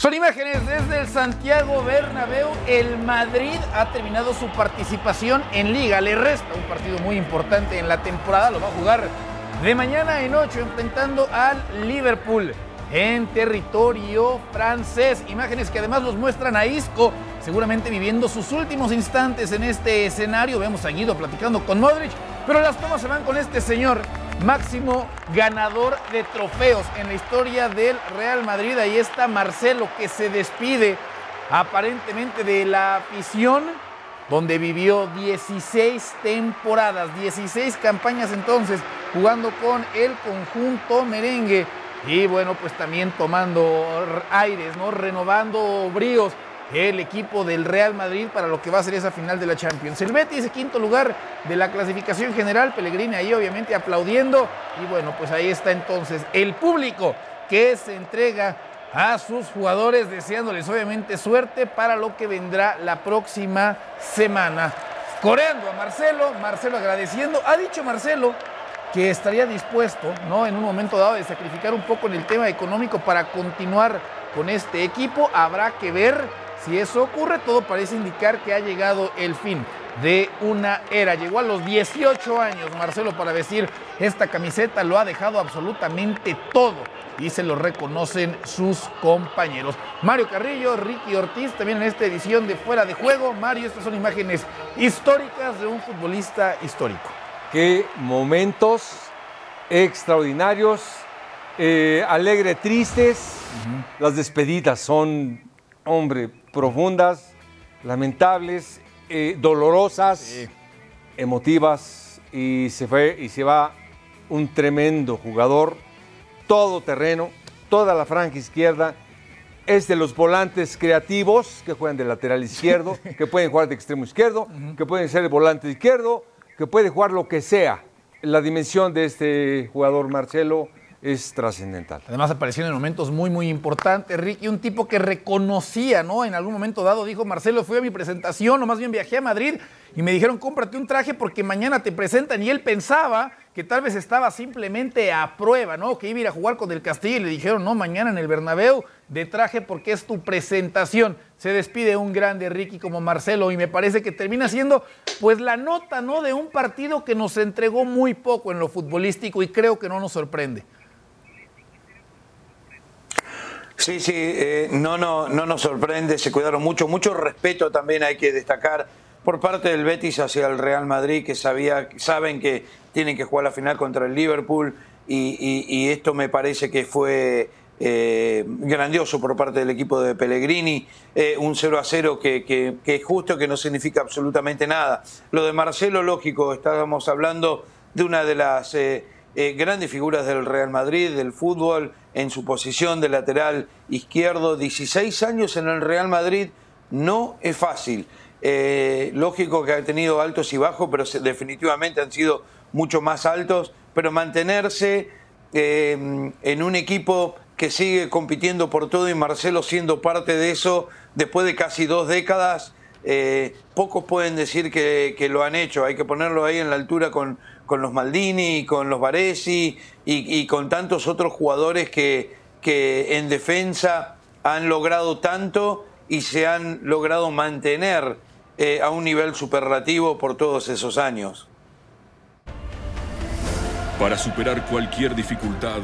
Son imágenes desde el Santiago Bernabéu. El Madrid ha terminado su participación en Liga. Le resta un partido muy importante en la temporada. Lo va a jugar de mañana en 8 enfrentando al Liverpool en territorio francés. Imágenes que además los muestran a Isco, seguramente viviendo sus últimos instantes en este escenario. Vemos a Guido platicando con Modric, pero las tomas se van con este señor, máximo ganador de trofeos en la historia del Real Madrid. Ahí está Marcelo que se despide aparentemente de la afición donde vivió 16 temporadas, 16 campañas entonces, jugando con el conjunto merengue. Y bueno, pues también tomando aires, ¿no? Renovando bríos el equipo del Real Madrid para lo que va a ser esa final de la Champions. El Betis, quinto lugar de la clasificación general, Pellegrini ahí obviamente aplaudiendo. Y bueno, pues ahí está entonces el público que se entrega a sus jugadores, deseándoles obviamente suerte para lo que vendrá la próxima semana. Coreando a Marcelo, Marcelo agradeciendo. Ha dicho Marcelo que estaría dispuesto, ¿no? En un momento dado de sacrificar un poco en el tema económico para continuar con este equipo. Habrá que ver si eso ocurre. Todo parece indicar que ha llegado el fin de una era. Llegó a los 18 años Marcelo para vestir esta camiseta. Lo ha dejado absolutamente todo y se lo reconocen sus compañeros. Mario Carrillo, Ricky Ortiz, también en esta edición de Fuera de Juego. Mario, estas son imágenes históricas de un futbolista histórico. Qué momentos extraordinarios, eh, alegre, tristes. Las despedidas son, hombre, profundas, lamentables, eh, dolorosas, emotivas. Y se fue y se va un tremendo jugador, todo terreno, toda la franja izquierda. Es de los volantes creativos que juegan de lateral izquierdo, que pueden jugar de extremo izquierdo, que pueden ser el volante izquierdo, que puede jugar lo que sea. La dimensión de este jugador Marcelo es trascendental. Además apareció en momentos muy, muy importantes, Ricky, un tipo que reconocía, ¿no? En algún momento dado dijo, Marcelo, fui a mi presentación, o más bien viajé a Madrid y me dijeron, cómprate un traje porque mañana te presentan. Y él pensaba que tal vez estaba simplemente a prueba, ¿no? Que iba a ir a jugar con el Castillo y le dijeron, no, mañana en el Bernabéu de traje porque es tu presentación. Se despide un grande Ricky como Marcelo y me parece que termina siendo pues la nota, ¿no? De un partido que nos entregó muy poco en lo futbolístico y creo que no nos sorprende. Sí, sí, eh, no, no, no nos sorprende, se cuidaron mucho, mucho respeto también hay que destacar por parte del Betis hacia el Real Madrid, que sabía, saben que tienen que jugar la final contra el Liverpool y, esto me parece que fue eh, grandioso por parte del equipo de Pellegrini, eh, un 0 a 0 que, que, que, es justo, que no significa absolutamente nada. Lo de Marcelo, lógico, estábamos hablando de una de las grandes figuras del Real Madrid, del fútbol, en su posición de lateral izquierdo. 16 años en el Real Madrid no es fácil. Eh, lógico que ha tenido altos y bajos, pero definitivamente han sido mucho más altos. Pero mantenerse eh, en un equipo que sigue compitiendo por todo y Marcelo siendo parte de eso después de casi dos décadas, eh, pocos pueden decir que, lo han hecho. Hay que ponerlo ahí en la altura con, con los Maldini, con los Varesi y, con tantos otros jugadores que, que en defensa han logrado tanto y se han logrado mantener eh, a un nivel superlativo por todos esos años. Para superar cualquier dificultad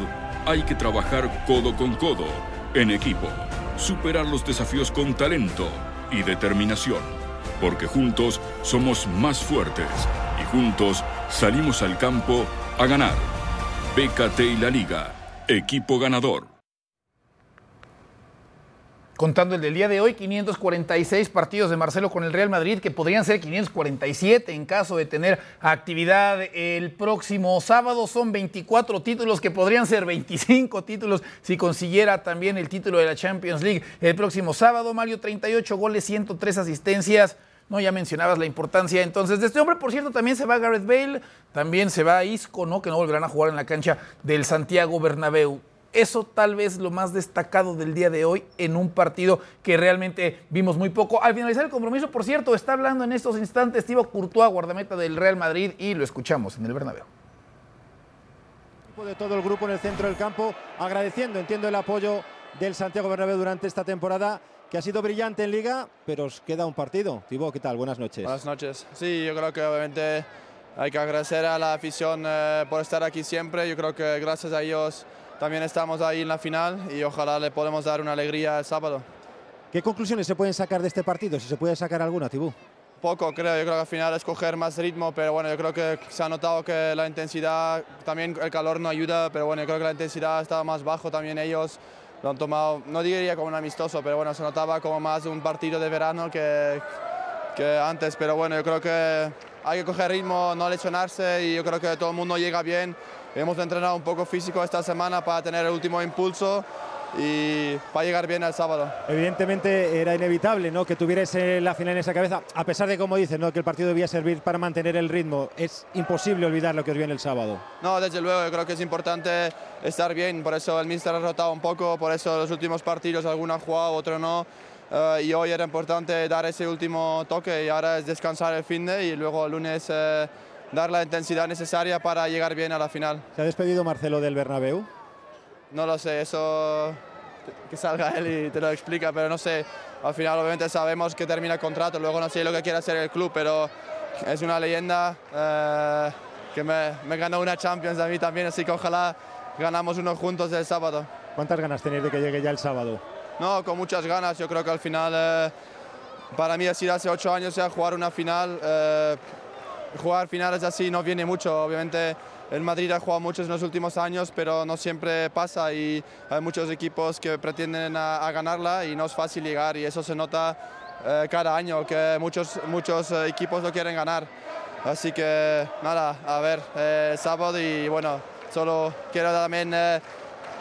hay que trabajar codo con codo, en equipo, superar los desafíos con talento y determinación, porque juntos somos más fuertes juntos salimos al campo a ganar. BKT y la Liga, equipo ganador. Contando el del día de hoy, 546 partidos de Marcelo con el Real Madrid, que podrían ser 547 en caso de tener actividad el próximo sábado. Son 24 títulos que podrían ser 25 títulos si consiguiera también el título de la Champions League el próximo sábado. Mario, 38 goles, 103 asistencias. No, ya mencionabas la importancia entonces de este hombre. Por cierto, también se va Gareth Bale, también se va Isco, ¿no? Que no volverán a jugar en la cancha del Santiago Bernabéu. Eso tal vez lo más destacado del día de hoy en un partido que realmente vimos muy poco. Al finalizar el compromiso, por cierto, está hablando en estos instantes Thibaut Courtois, guardameta del Real Madrid, y lo escuchamos en el Bernabéu de todo el grupo en el centro del campo, agradeciendo, entiendo, el apoyo del Santiago Bernabéu durante esta temporada que ha sido brillante en Liga, pero os queda un partido. Tibo, ¿qué tal? Buenas noches. Buenas noches. Sí, yo creo que obviamente hay que agradecer a la afición eh, por estar aquí siempre. Yo creo que gracias a ellos también estamos ahí en la final y ojalá le podemos dar una alegría el sábado. ¿Qué conclusiones se pueden sacar de este partido? Si se puede sacar alguna, Tibú. Poco, creo. Yo creo que al final es coger más ritmo, pero bueno, yo creo que se ha notado que la intensidad, también el calor no ayuda, pero bueno, yo creo que la intensidad estaba más bajo también ellos. Lo han tomado, no diría como un amistoso, pero bueno, se notaba como más un partido de verano que, que antes. Pero bueno, yo creo que hay que coger ritmo, no lesionarse y yo creo que todo el mundo llega bien. Hemos entrenado un poco físico esta semana para tener el último impulso y para llegar bien al sábado. Evidentemente era inevitable ¿no? que tuvierais la final en esa cabeza, a pesar de, como dices, ¿no? que el partido debía servir para mantener el ritmo. Es imposible olvidar lo que os viene el sábado. No, desde luego, yo creo que es importante estar bien, por eso el míster ha rotado un poco, por eso los últimos partidos alguno ha jugado, otro no. Uh, y hoy era importante dar ese último toque y ahora es descansar el fin de y luego el lunes uh, dar la intensidad necesaria para llegar bien a la final. ¿Se ha despedido Marcelo del Bernabéu? No lo sé, eso que salga él y te lo explica, pero no sé, al final obviamente sabemos que termina el contrato, luego no sé lo que quiere hacer el club, pero es una leyenda eh, que me, me, ganó una Champions a mí también, así que ojalá ganamos uno juntos el sábado. ¿Cuántas ganas tenéis de que llegue ya el sábado? No, con muchas ganas, yo creo que al final, eh, para mí ha sido hace ocho años ya jugar una final, eh, jugar finales así no viene mucho, obviamente el Madrid ha jugado muchos en los últimos años, pero no siempre pasa y hay muchos equipos que pretenden a, a ganarla y no es fácil llegar y eso se nota eh, cada año, que muchos, muchos eh, equipos lo quieren ganar. Así que nada, a ver, eh, sábado y bueno, solo quiero también eh,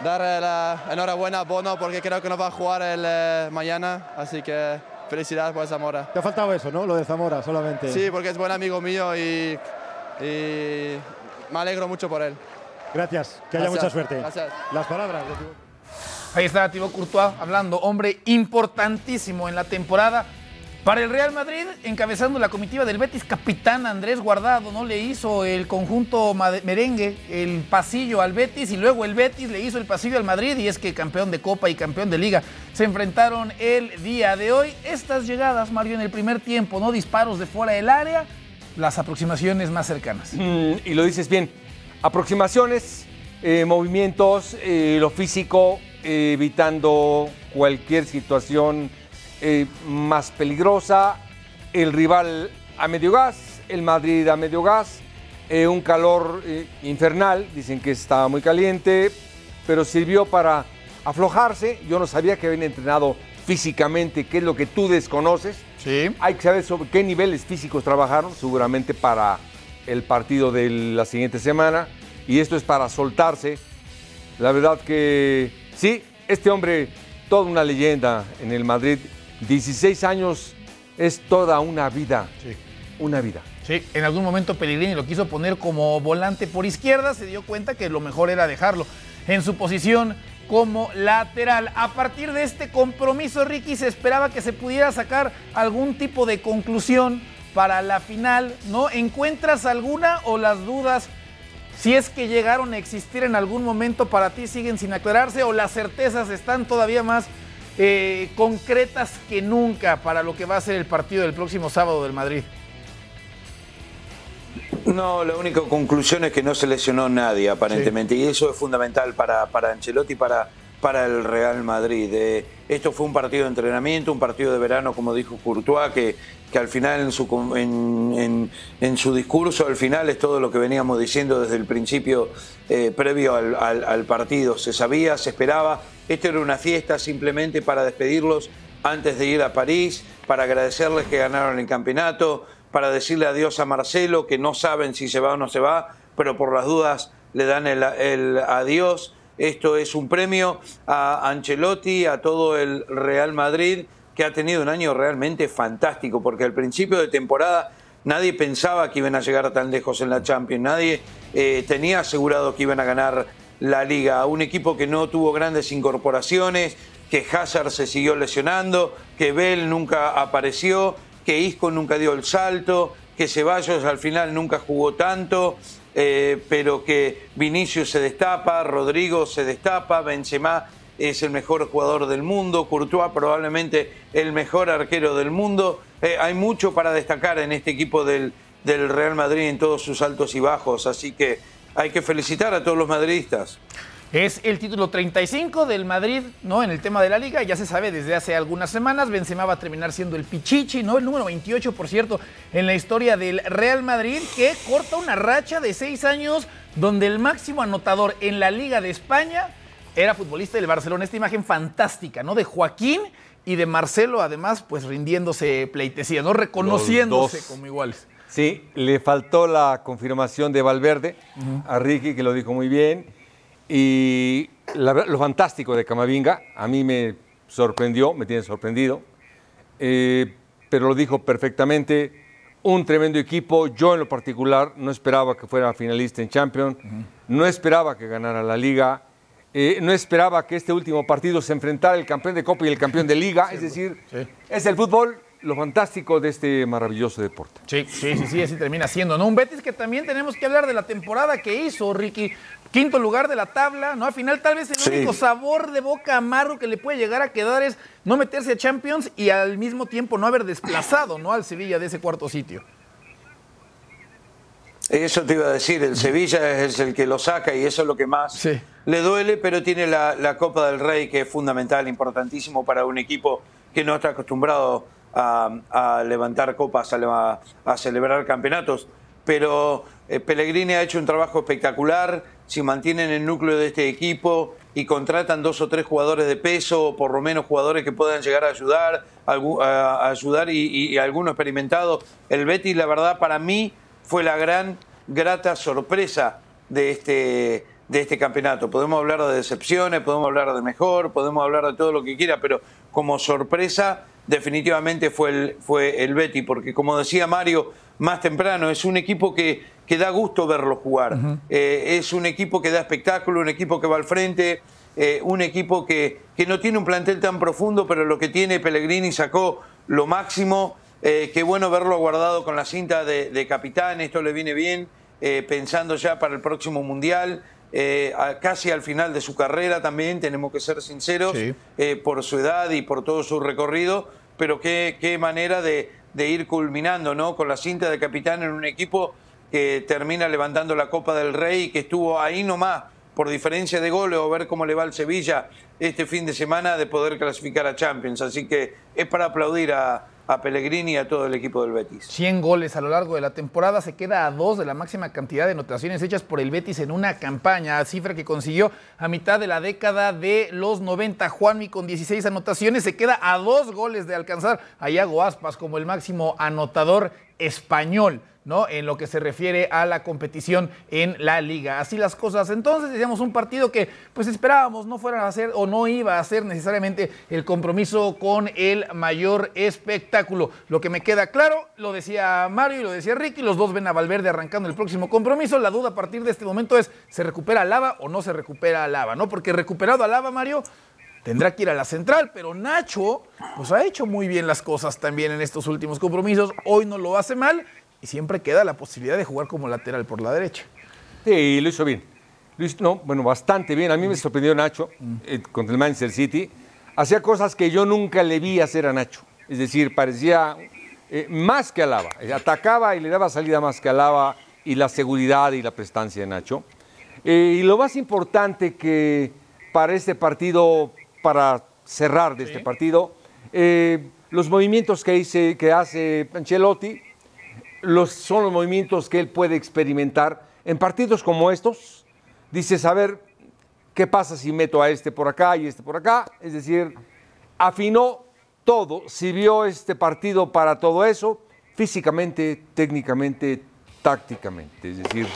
dar la enhorabuena a Bono porque creo que no va a jugar el mañana, así que felicidades por Zamora. Te ha faltado eso, ¿no? Lo de Zamora solamente. Sí, porque es buen amigo mío y, y me alegro mucho por él. Gracias, que haya Gracias. mucha suerte. Gracias. Las palabras. Ahí está Thibaut Courtois hablando, hombre importantísimo en la temporada. Para el Real Madrid, encabezando la comitiva del Betis, capitán Andrés Guardado, ¿no? Le hizo el conjunto merengue, el pasillo al Betis, y luego el Betis le hizo el pasillo al Madrid, y es que campeón de Copa y campeón de Liga se enfrentaron el día de hoy. Estas llegadas, Mario, en el primer tiempo, ¿no? Disparos de fuera del área, las aproximaciones más cercanas. Mm, y lo dices bien. Aproximaciones, eh, movimientos, eh, lo físico, eh, evitando cualquier situación más peligrosa. El rival a medio gas, el Madrid a medio gas. un calor infernal, dicen que estaba muy caliente, pero sirvió para aflojarse. Yo no sabía que habían entrenado físicamente, que es lo que tú desconoces. Sí. Hay que saber sobre qué niveles físicos trabajaron, seguramente para el partido de la siguiente semana. Y esto es para soltarse. La verdad que sí, este hombre, toda una leyenda en el Madrid. 16 años es toda una vida. Sí. Una vida. Sí, en algún momento Pellegrini lo quiso poner como volante por izquierda, se dio cuenta que lo mejor era dejarlo en su posición como lateral. A partir de este compromiso, Ricky, se esperaba que se pudiera sacar algún tipo de conclusión para la final, ¿no? ¿Encuentras alguna o las dudas, si es que llegaron a existir en algún momento para ti, siguen sin aclararse o las certezas están todavía más eh, concretas que nunca para lo que va a ser el partido del próximo sábado del Madrid? No, la única conclusión es que no se lesionó nadie aparentemente y eso es fundamental para, para Ancelotti y para, para el Real Madrid. Eh, esto fue un partido de entrenamiento, un partido de verano, como dijo Courtois, que, que al final en su, en- en su discurso, al final es todo lo que veníamos diciendo desde el principio eh, previo al, al- al partido. Se sabía, se esperaba, esto era una fiesta simplemente para despedirlos antes de ir a París, para agradecerles que ganaron el campeonato, para decirle adiós a Marcelo, que no saben si se va o no se va, pero por las dudas le dan el, adiós. Esto es un premio a Ancelotti, a todo el Real Madrid, que ha tenido un año realmente fantástico, porque al principio de temporada nadie pensaba que iban a llegar tan lejos en la Champions, nadie eh, tenía asegurado que iban a ganar la liga. Un equipo que no tuvo grandes incorporaciones, que Hazard se siguió lesionando, que Bell nunca apareció, que Isco nunca dio el salto, que Ceballos al final nunca jugó tanto, eh, pero que Vinicius se destapa, Rodrigo se destapa, Benzema es el mejor jugador del mundo, Courtois probablemente el mejor arquero del mundo. Eh, hay mucho para destacar en este equipo del, del Real Madrid en todos sus altos y bajos, así que hay que felicitar a todos los madridistas. Es el título 35 del Madrid, ¿no? En el tema de la liga, ya se sabe desde hace algunas semanas, Benzema va a terminar siendo el Pichichi, ¿no? El número 28, por cierto, en la historia del Real Madrid, que corta una racha de seis años donde el máximo anotador en la Liga de España era futbolista del Barcelona. Esta imagen fantástica, ¿no? De Joaquín y de Marcelo, además, pues rindiéndose pleitesía, ¿no? Reconociéndose como iguales. Sí, le faltó la confirmación de Valverde a Ricky, que lo dijo muy bien. Y la- lo fantástico de Camavinga, a mí me sorprendió, me tiene sorprendido, eh, pero lo dijo perfectamente. Un tremendo equipo. Yo en lo particular no esperaba que fuera finalista en Champions, no esperaba que ganara la liga, eh, no esperaba que este último partido se enfrentara el campeón de Copa y el campeón de Liga. es decir, sí. es el fútbol lo fantástico de este maravilloso deporte. Sí, sí, sí, sí, así termina siendo, ¿no? Un Betis que también tenemos que hablar de la temporada que hizo, Ricky. Quinto lugar de la tabla, ¿no? Al final, tal vez el Sí. único sabor de boca amargo que le puede llegar a quedar es no meterse a Champions y al mismo tiempo no haber desplazado, ¿no? Al Sevilla de ese cuarto sitio. Eso te iba a decir, el Sevilla es el que lo saca y eso es lo que más Sí. le duele, pero tiene la, la Copa del Rey que es fundamental, importantísimo para un equipo que no está acostumbrado a, levantar copas, a, celebrar campeonatos. Pero eh, Pellegrini ha hecho un trabajo espectacular, si mantienen el núcleo de este equipo y contratan dos o tres jugadores de peso, o por lo menos jugadores que puedan llegar a ayudar, a ayudar y, y- y alguno experimentado. El Betis, la verdad, para mí fue la gran, grata sorpresa de este, de este campeonato. Podemos hablar de decepciones, podemos hablar de mejor, podemos hablar de todo lo que quiera, pero como sorpresa definitivamente fue el, fue el Betty, porque como decía Mario más temprano, es un equipo que, que da gusto verlo jugar. Eh, es un equipo que da espectáculo, un equipo que va al frente, eh, un equipo que, que no tiene un plantel tan profundo, pero lo que tiene Pellegrini sacó lo máximo. Eh, qué bueno verlo guardado con la cinta de, de capitán, esto le viene bien, eh, pensando ya para el próximo Mundial, eh, casi al final de su carrera también, tenemos que ser sinceros, Sí. eh, por su edad y por todo su recorrido, pero qué, qué manera de, de ir culminando ¿no? con la cinta de capitán en un equipo que termina levantando la Copa del Rey y que estuvo ahí nomás por diferencia de goles o ver cómo le va al Sevilla este fin de semana de poder clasificar a Champions. Así que es para aplaudir a, a Pellegrini y a todo el equipo del Betis. 100 goles a lo largo de la temporada, se queda a dos de la máxima cantidad de anotaciones hechas por el Betis en una campaña, cifra que consiguió a mitad de la década de los 90. Juanmi con 16 anotaciones se queda a dos goles de alcanzar a Iago Aspas como el máximo anotador español. ¿No? En lo que se refiere a la competición en la liga. Así las cosas. Entonces, decíamos un partido que pues esperábamos no fuera a ser o no iba a ser necesariamente el compromiso con el mayor espectáculo. Lo que me queda claro, lo decía Mario y lo decía Ricky, los dos ven a Valverde arrancando el próximo compromiso. La duda a partir de este momento es, ¿se recupera Lava o no se recupera Lava? ¿no? Porque recuperado a Lava, Mario, tendrá que ir a la central, pero Nacho pues ha hecho muy bien las cosas también en estos últimos compromisos. Hoy no lo hace mal y siempre queda la posibilidad de jugar como lateral por la derecha. Sí, lo hizo bien. Lo hizo- no, bueno, bastante bien. A mí me sorprendió Nacho eh, contra el Manchester City. Hacía cosas que yo nunca le vi hacer a Nacho. Es decir, parecía eh, más que Alaba. Eh, Atacaba y le daba salida más que Alaba y la seguridad y la prestancia de Nacho. Eh, y lo más importante que para este partido, para cerrar de este partido, eh, los movimientos que, hice, que hace Ancelotti, los, son los movimientos que él puede experimentar en partidos como estos. Dices, a ver, ¿qué pasa si meto a este por acá y este por acá? Es decir, afinó todo, sirvió este partido para todo eso, físicamente, técnicamente, tácticamente. Es decir,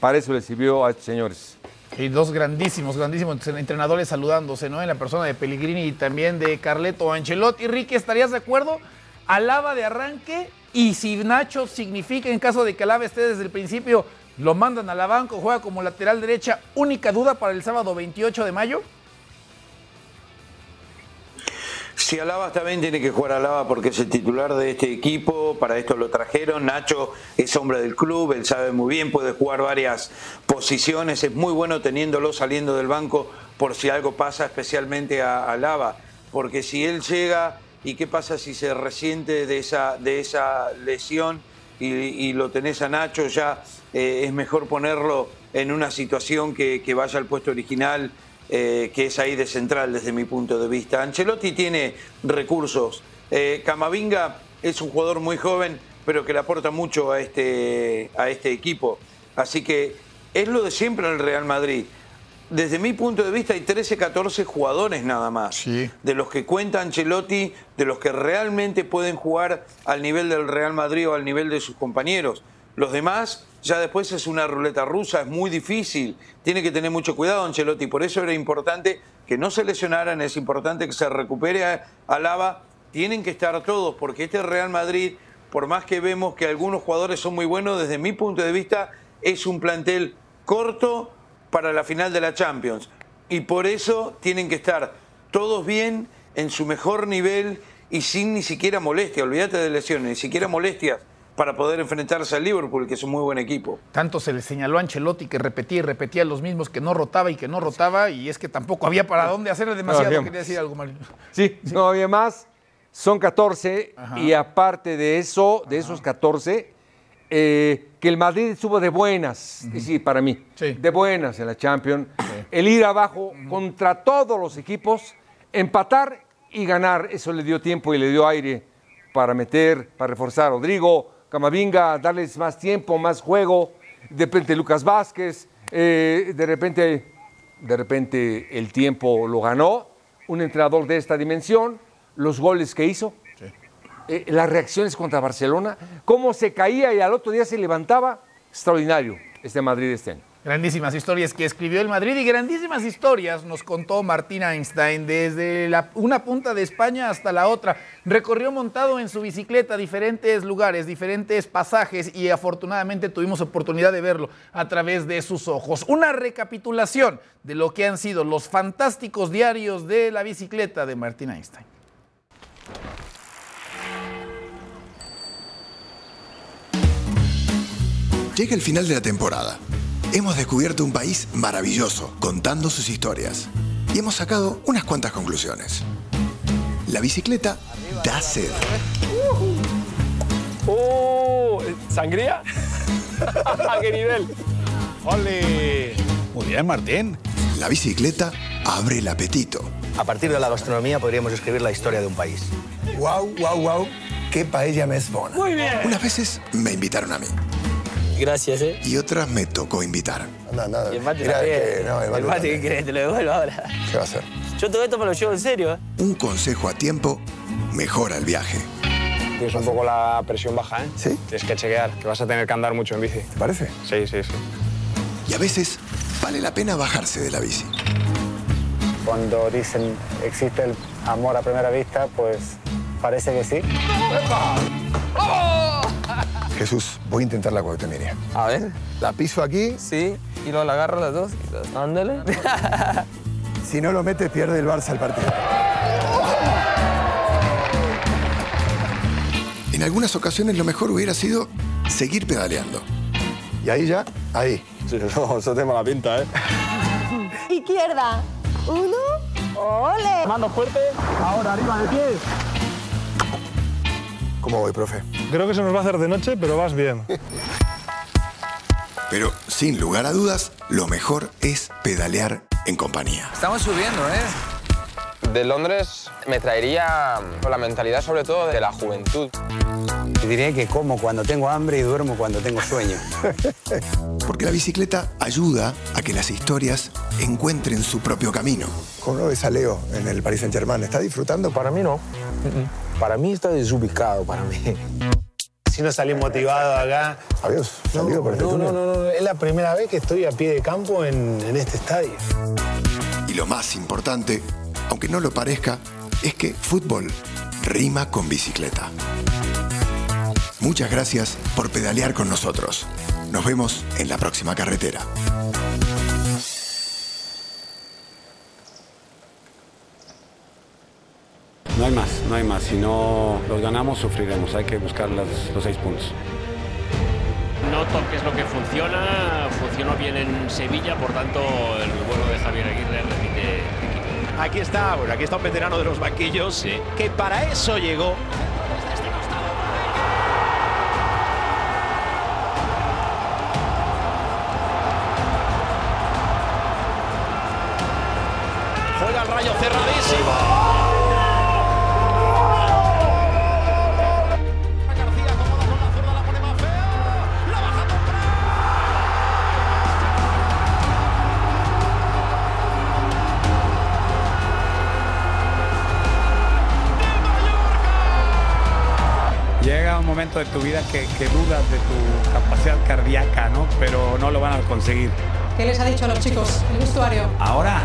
para eso le sirvió a estos señores. Y dos grandísimos, grandísimos entrenadores saludándose, ¿no? En la persona de Pellegrini y también de Carleto Ancelotti. Ricky, ¿estarías de acuerdo? Alaba de arranque y si Nacho significa, en caso de que Alaba esté desde el principio, lo mandan a la banca juega como lateral derecha. ¿Única duda para el sábado 28 de mayo? si Alaba bien, tiene que jugar Alaba porque es el titular de este equipo, para esto lo trajeron. Nacho es hombre del club, él sabe muy bien, puede jugar varias posiciones, es muy bueno teniéndolo saliendo del banco por si algo pasa, especialmente a Alaba, porque si él llega y qué pasa si se resiente de esa, de esa lesión y, lo tenés a Nacho, ya eh, es mejor ponerlo en una situación que, que vaya al puesto original eh, que es ahí de central desde mi punto de vista. Ancelotti tiene recursos. Eh, Camavinga es un jugador muy joven, pero que le aporta mucho a este, a este equipo. Así que es lo de siempre en el Real Madrid. Desde mi punto de vista hay 13, 14 jugadores nada más. De los que cuenta Ancelotti, de los que realmente pueden jugar al nivel del Real Madrid o al nivel de sus compañeros. Los demás ya después es una ruleta rusa, es muy difícil. Tiene que tener mucho cuidado Ancelotti. Por eso era importante que no se lesionaran, es importante que se recupere a Lava. Tienen que estar todos, porque este Real Madrid, por más que vemos que algunos jugadores son muy buenos, desde mi punto de vista, es un plantel corto para la final de la Champions. Y por eso tienen que estar todos bien, en su mejor nivel y sin ni siquiera molestia. Olvídate de lesiones, ni siquiera molestias para poder enfrentarse al Liverpool, que es un muy buen equipo. Tanto se le señaló a Ancelotti que repetía y repetía los mismos, que no rotaba y que no rotaba, y es que tampoco había para dónde hacer demasiado. No Quería decir algo, Mario. Sí, no había más. Son 14 y aparte de eso, de esos 14, eh, que el Madrid estuvo de buenas, sí, para mí, de buenas en la Champions. El ir abajo contra todos los equipos, empatar y ganar, eso le dio tiempo y le dio aire para meter, para reforzar a Rodrigo, Camavinga, darles más tiempo, más juego, de repente Lucas Vázquez, eh, de repente, de repente el tiempo lo ganó, un entrenador de esta dimensión, los goles que hizo, eh, las reacciones contra Barcelona, cómo se caía y al otro día se levantaba, extraordinario este Madrid este año. Grandísimas historias que escribió el Madrid y grandísimas historias nos contó Martín Einstein desde una punta de España hasta la otra. Recorrió montado en su bicicleta diferentes lugares, diferentes pasajes y afortunadamente tuvimos oportunidad de verlo a través de sus ojos. Una recapitulación de lo que han sido los fantásticos diarios de la bicicleta de Martín Einstein. Llega el final de la temporada Hemos descubierto un país maravilloso, contando sus historias. Y hemos sacado unas cuantas conclusiones. La bicicleta da sed. ¡Oh! ¿Sangría? ¿A qué nivel? ¡Ole! Muy bien, Martín. La bicicleta abre el apetito. A partir de la gastronomía podríamos escribir la historia de un país. ¡Wow, wow, wow! ¡Qué paella me es bona! Muy bien. Unas veces me invitaron a mí. Gracias, ¿eh? Y otras me tocó invitar. No, nada. Y el mate también. no, el mate, ¿qué crees? Te lo devuelvo ahora. ¿Qué va a hacer? Yo todo esto me lo llevo en serio, ¿eh? Un consejo a tiempo mejora el viaje. Tienes un poco la presión baja, ¿eh? ¿Sí? Tienes que chequear, que vas a tener que andar mucho en bici. ¿Te parece? Sí, sí, sí. Y a veces vale la pena bajarse de la bici. Cuando dicen existe el amor a primera vista, pues parece que sí. Jesús, voy a intentarla cuando te mire. A ver. La piso aquí. Sí, y luego la agarro las dos. Ándale. si no lo metes, pierde el Barça el partido. En algunas ocasiones lo mejor hubiera sido seguir pedaleando. Y ahí ya, ahí. Sí, no, eso tiene mala pinta, ¿eh? Izquierda. Uno. ¡Ole! Mano fuerte. Ahora arriba de pies. ¿Cómo voy, profe? Creo que se nos va a hacer de noche, pero vas bien. Pero, sin lugar a dudas, lo mejor es pedalear en compañía. Estamos subiendo, ¿eh? De Londres me traería la mentalidad sobre todo de la juventud. Y diría que como cuando tengo hambre y duermo cuando tengo sueño. Porque la bicicleta ayuda a que las historias encuentren su propio camino. ¿Cómo ves a Leo en el Paris Saint-Germain? ¿Está disfrutando? Para mí no. Para mí está desubicado, para mí. Si no salí motivado acá. Adiós, salido por este no, no, no, no, es la primera vez que estoy a pie de campo en, en este estadio. Y lo más importante, aunque no lo parezca, es que fútbol rima con bicicleta. Muchas gracias por pedalear con nosotros. Nos vemos en la próxima carretera. No hay más, no hay más. Si no los ganamos, sufriremos. Hay que buscar las- los seis puntos. Noto que es lo que funciona, funcionó bien en Sevilla, por tanto el vuelo de Javier Aguirre repite equipo. Aquí está, bueno, aquí está un veterano de los banquillos que para eso llegó. Momento de tu vida que, que dudas de tu capacidad cardíaca, ¿no? Pero no lo van a conseguir. ¿Qué les ha dicho a los chicos el vestuario? Ahora,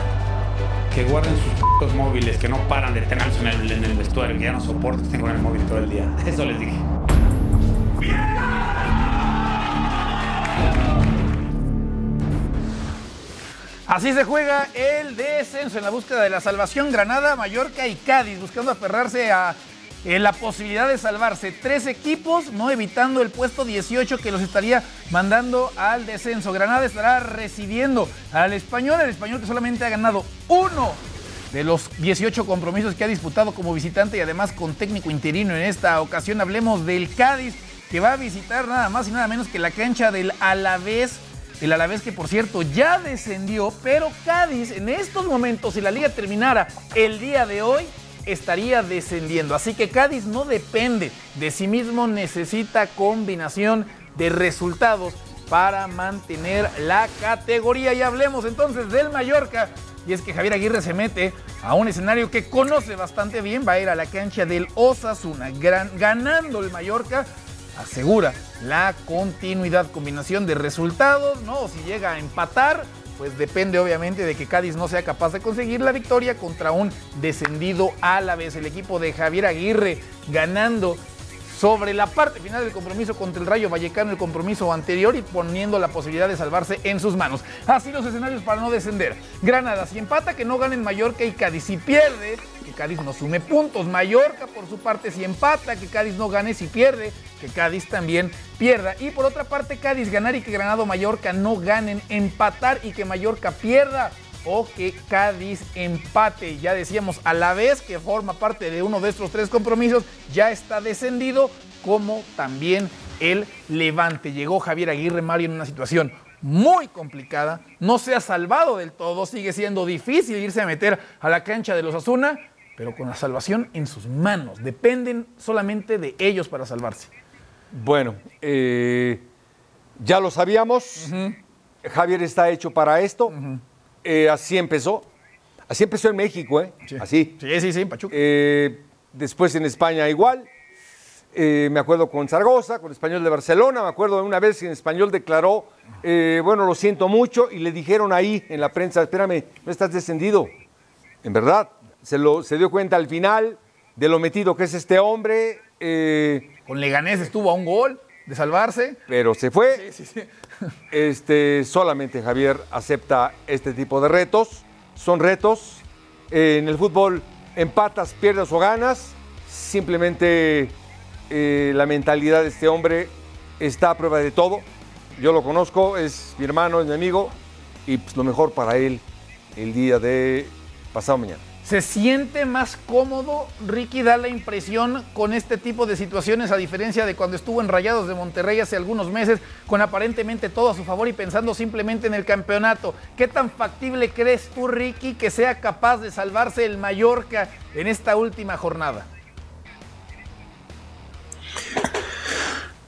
que guarden sus putos móviles, que no paran de tenerlos en el, en el vestuario, que ya no soporto que estén con el móvil todo el día. Eso les dije. Así se juega el descenso en la búsqueda de la salvación. Granada, Mallorca y Cádiz buscando aferrarse a eh, la posibilidad de salvarse. Tres equipos, no evitando el puesto 18 que los estaría mandando al descenso. Granada estará recibiendo al español, el español que solamente ha ganado uno de los 18 compromisos que ha disputado como visitante y además con técnico interino en esta ocasión. Hablemos del Cádiz que va a visitar nada más y nada menos que la cancha del Alavés. El Alavés que por cierto ya descendió, pero Cádiz en estos momentos, si la liga terminara el día de hoy, estaría descendiendo. Así que Cádiz no depende de sí mismo, necesita combinación de resultados para mantener la categoría. Y hablemos entonces del Mallorca. Y es que Javier Aguirre se mete a un escenario que conoce bastante bien. Va a ir a la cancha del Osasuna, ganando el Mallorca. Asegura la continuidad, combinación de resultados, ¿no? Si llega a empatar, pues depende obviamente de que Cádiz no sea capaz de conseguir la victoria contra un descendido a la vez. El equipo de Javier Aguirre ganando sobre la parte final del compromiso contra el Rayo Vallecano, el compromiso anterior y poniendo la posibilidad de salvarse en sus manos. Así los escenarios para no descender. Granada, si empata, que no ganen Mallorca y Cádiz. Si pierde, que Cádiz no sume puntos. Mallorca, por su parte, si empata, que Cádiz no gane. Si pierde, que Cádiz también pierda. Y por otra parte, Cádiz ganar y que Granado Mallorca no ganen. Empatar y que Mallorca pierda o que Cádiz empate. Ya decíamos a la vez que forma parte de uno de estos tres compromisos, ya está descendido, como también el Levante. Llegó Javier Aguirre Mario en una situación muy complicada, no se ha salvado del todo, sigue siendo difícil irse a meter a la cancha de los Asuna, pero con la salvación en sus manos. Dependen solamente de ellos para salvarse. Bueno, eh, ya lo sabíamos. Javier está hecho para esto. Eh, así empezó. Así empezó en México, ¿eh? Así. Sí, sí, sí, Pachuca. Eh, después en España igual. Eh, me acuerdo con Zaragoza, con Español de Barcelona. Me acuerdo de una vez que en Español declaró, eh, bueno, lo siento mucho. Y le dijeron ahí en la prensa, espérame, no estás descendido. En verdad, se, lo, se dio cuenta al final de lo metido que es este hombre. eh, Con Leganés estuvo a un gol de salvarse. pero se fue. Este, solamente Javier acepta este tipo de retos. Son retos. Eh, en el fútbol empatas, pierdes o ganas. Simplemente eh, la mentalidad de este hombre está a prueba de todo. Yo lo conozco, es mi hermano, es mi amigo. Y pues, lo mejor para él el día de pasado mañana. ¿Se siente más cómodo, Ricky, da la impresión con este tipo de situaciones, a diferencia de cuando estuvo en Rayados de Monterrey hace algunos meses, con aparentemente todo a su favor y pensando simplemente en el campeonato? ¿Qué tan factible crees tú, Ricky, que sea capaz de salvarse el Mallorca en esta última jornada?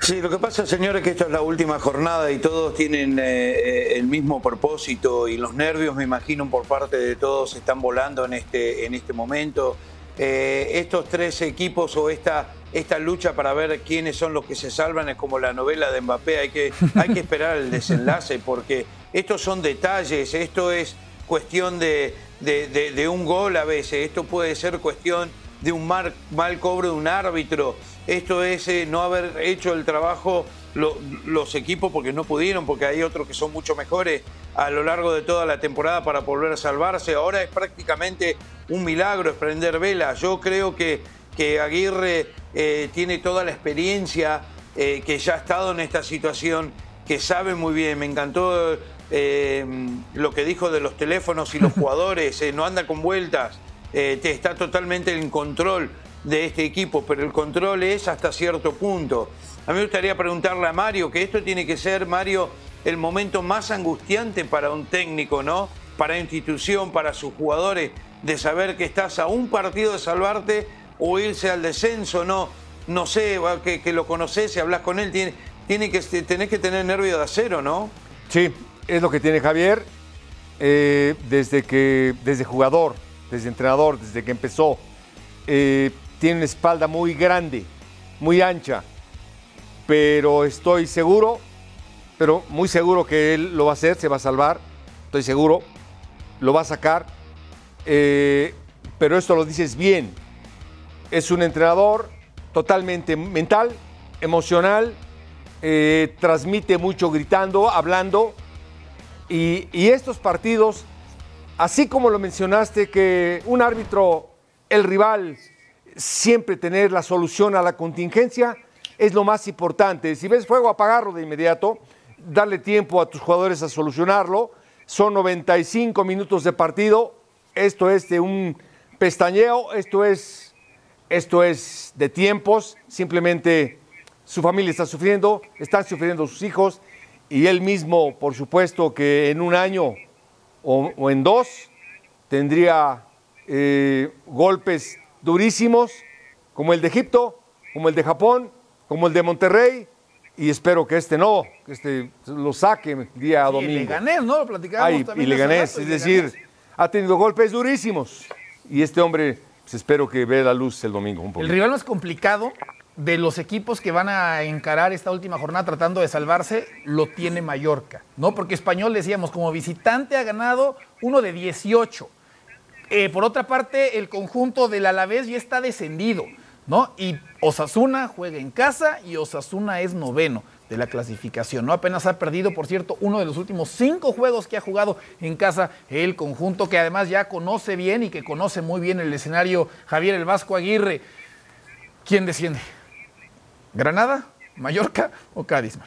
Sí, lo que pasa, señores, es que esta es la última jornada y todos tienen eh, eh, el mismo propósito y los nervios, me imagino, por parte de todos están volando en este, en este momento. Eh, estos tres equipos o esta, esta lucha para ver quiénes son los que se salvan es como la novela de Mbappé, hay que, hay que esperar el desenlace porque estos son detalles, esto es cuestión de- de un gol a veces, esto puede ser cuestión de un mar- mal cobro de un árbitro, esto es eh, no haber hecho el trabajo lo- los equipos porque no pudieron, porque hay otros que son mucho mejores. a lo largo de toda la temporada para volver a salvarse. Ahora es prácticamente un milagro, es prender vela. Yo creo que, que Aguirre eh, tiene toda la experiencia, eh, que ya ha estado en esta situación, que sabe muy bien. Me encantó lo que dijo de los teléfonos y los jugadores, no anda con vueltas, te está totalmente en control de este equipo, pero el control es hasta cierto punto. A mí me gustaría preguntarle a Mario, que esto tiene que ser, Mario, el momento más angustiante para un técnico, ¿no? Para institución, para sus jugadores, de saber que estás a un partido de salvarte o irse al descenso, no, no sé, que, que lo conoces y hablas con él, tiene, tiene que, tenés que tener nervio de acero, ¿no? Sí, es lo que tiene Javier eh, desde que, desde jugador, desde entrenador, desde que empezó. Eh, tiene una espalda muy grande, muy ancha, pero estoy seguro, pero muy seguro que él lo va a hacer, se va a salvar, estoy seguro, lo va a sacar, eh, pero esto lo dices bien. Es un entrenador totalmente mental, emocional, eh, transmite mucho gritando, hablando, y, y estos partidos, así como lo mencionaste, que un árbitro, el rival, siempre tener la solución a la contingencia es lo más importante. Si ves fuego, apagarlo de inmediato, darle tiempo a tus jugadores a solucionarlo. Son 95 minutos de partido. Esto es de un pestañeo, esto es, esto es de tiempos. Simplemente su familia está sufriendo, están sufriendo sus hijos y él mismo, por supuesto, que en un año o, en dos tendría eh, golpes durísimos, como el de Egipto, como el de Japón, como el de Monterrey, y espero que este no, que este lo saque día Sí, domingo. Leganés, ¿no? Lo platicábamos Ay, también y Leganés, rato, es y decir, Leganés. ha tenido golpes durísimos, y este hombre, pues espero que vea la luz el domingo un poco. El rival más complicado de los equipos que van a encarar esta última jornada tratando de salvarse, lo tiene Mallorca, ¿no? Porque Español, decíamos, como visitante ha ganado uno de 18. Eh, por otra parte, el conjunto del Alavés ya está descendido, ¿no? Y Osasuna juega en casa y Osasuna es noveno de la clasificación, ¿no? Apenas ha perdido, por cierto, uno de los últimos cinco juegos que ha jugado en casa el conjunto que además ya conoce bien y que conoce muy bien el escenario Javier el Vasco Aguirre. ¿Quién desciende? ¿Granada, Mallorca o Cádiz?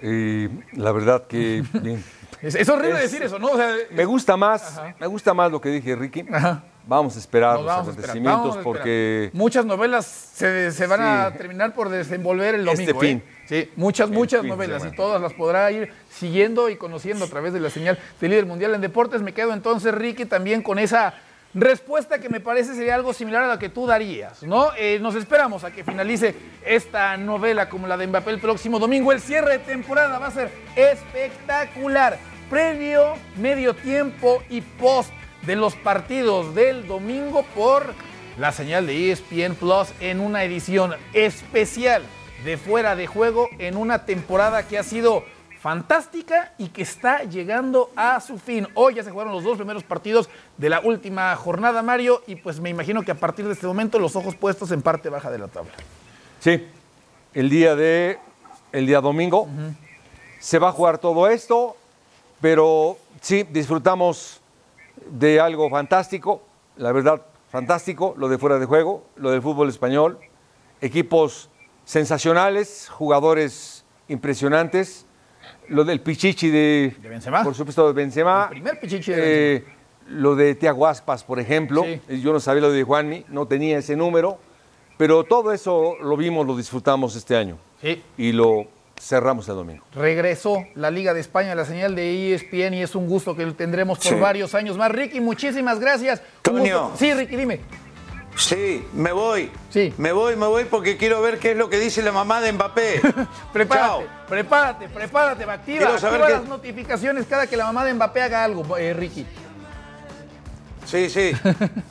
la verdad que. Es, es horrible Es- decir eso, ¿no? O sea, Me gusta más, me gusta más lo que dije Ricky. Vamos a esperar Nos los vamos acontecimientos vamos a esperar. porque Muchas novelas se, se van a terminar por desenvolver el Este domingo. fin. ¿eh? Sí, muchas, muchas fin novelas y todas las podrá ir siguiendo y conociendo a través de la señal de líder mundial en deportes. Me quedo entonces, Ricky, también con esa respuesta que me parece sería algo similar a la que tú darías, ¿no? Eh, nos esperamos a que finalice esta novela como la de Mbappé el próximo domingo. El cierre de temporada va a ser espectacular. Previo, medio tiempo y post de los partidos del domingo por la señal de ESPN Plus en una edición especial de fuera de juego en una temporada que ha sido fantástica y que está llegando a su fin. Hoy ya se jugaron los dos primeros partidos de la última jornada, Mario, y pues me imagino que a partir de este momento los ojos puestos en parte baja de la tabla. sí, el día de el día domingo se va a jugar todo esto, pero sí disfrutamos de algo fantástico, la verdad fantástico, lo de fuera de juego, lo del fútbol español, equipos sensacionales, jugadores impresionantes, lo del Pichichi de, De Benzema. por supuesto de Benzema, El primer Pichichi de Eh, lo de Tiago Aspas, por ejemplo, Sí. Eh, yo no sabía lo de Juanmi, no tenía ese número, pero todo eso lo vimos, lo disfrutamos este año Sí. y lo cerramos el domingo. Regresó la Liga de España, la señal de E ESPN, y es un gusto que lo tendremos por Sí. varios años más. Ricky, muchísimas gracias. Un Toño. gusto. Sí, Ricky, dime. Sí, me voy. Sí. Me voy, me voy porque quiero ver qué es lo que dice la mamá de Mbappé. Prepárate, Chao. prepárate, prepárate, activa, Quiero saber activa las notificaciones cada que la mamá de Mbappé haga algo, eh, Ricky. Sí, sí.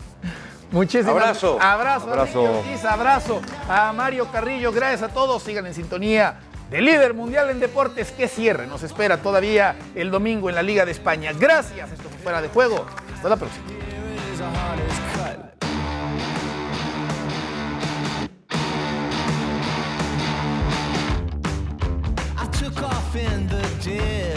Muchísimas Abrazo. Abrazo, Abrazo. Ricky Ortiz, abrazo a Mario Carrillo. Gracias a todos. Sigan en sintonía de líder mundial en deportes. Que cierre nos espera todavía el domingo en la Liga de España. Gracias. Esto fue fuera de juego. Hasta la próxima. Defend in the dead.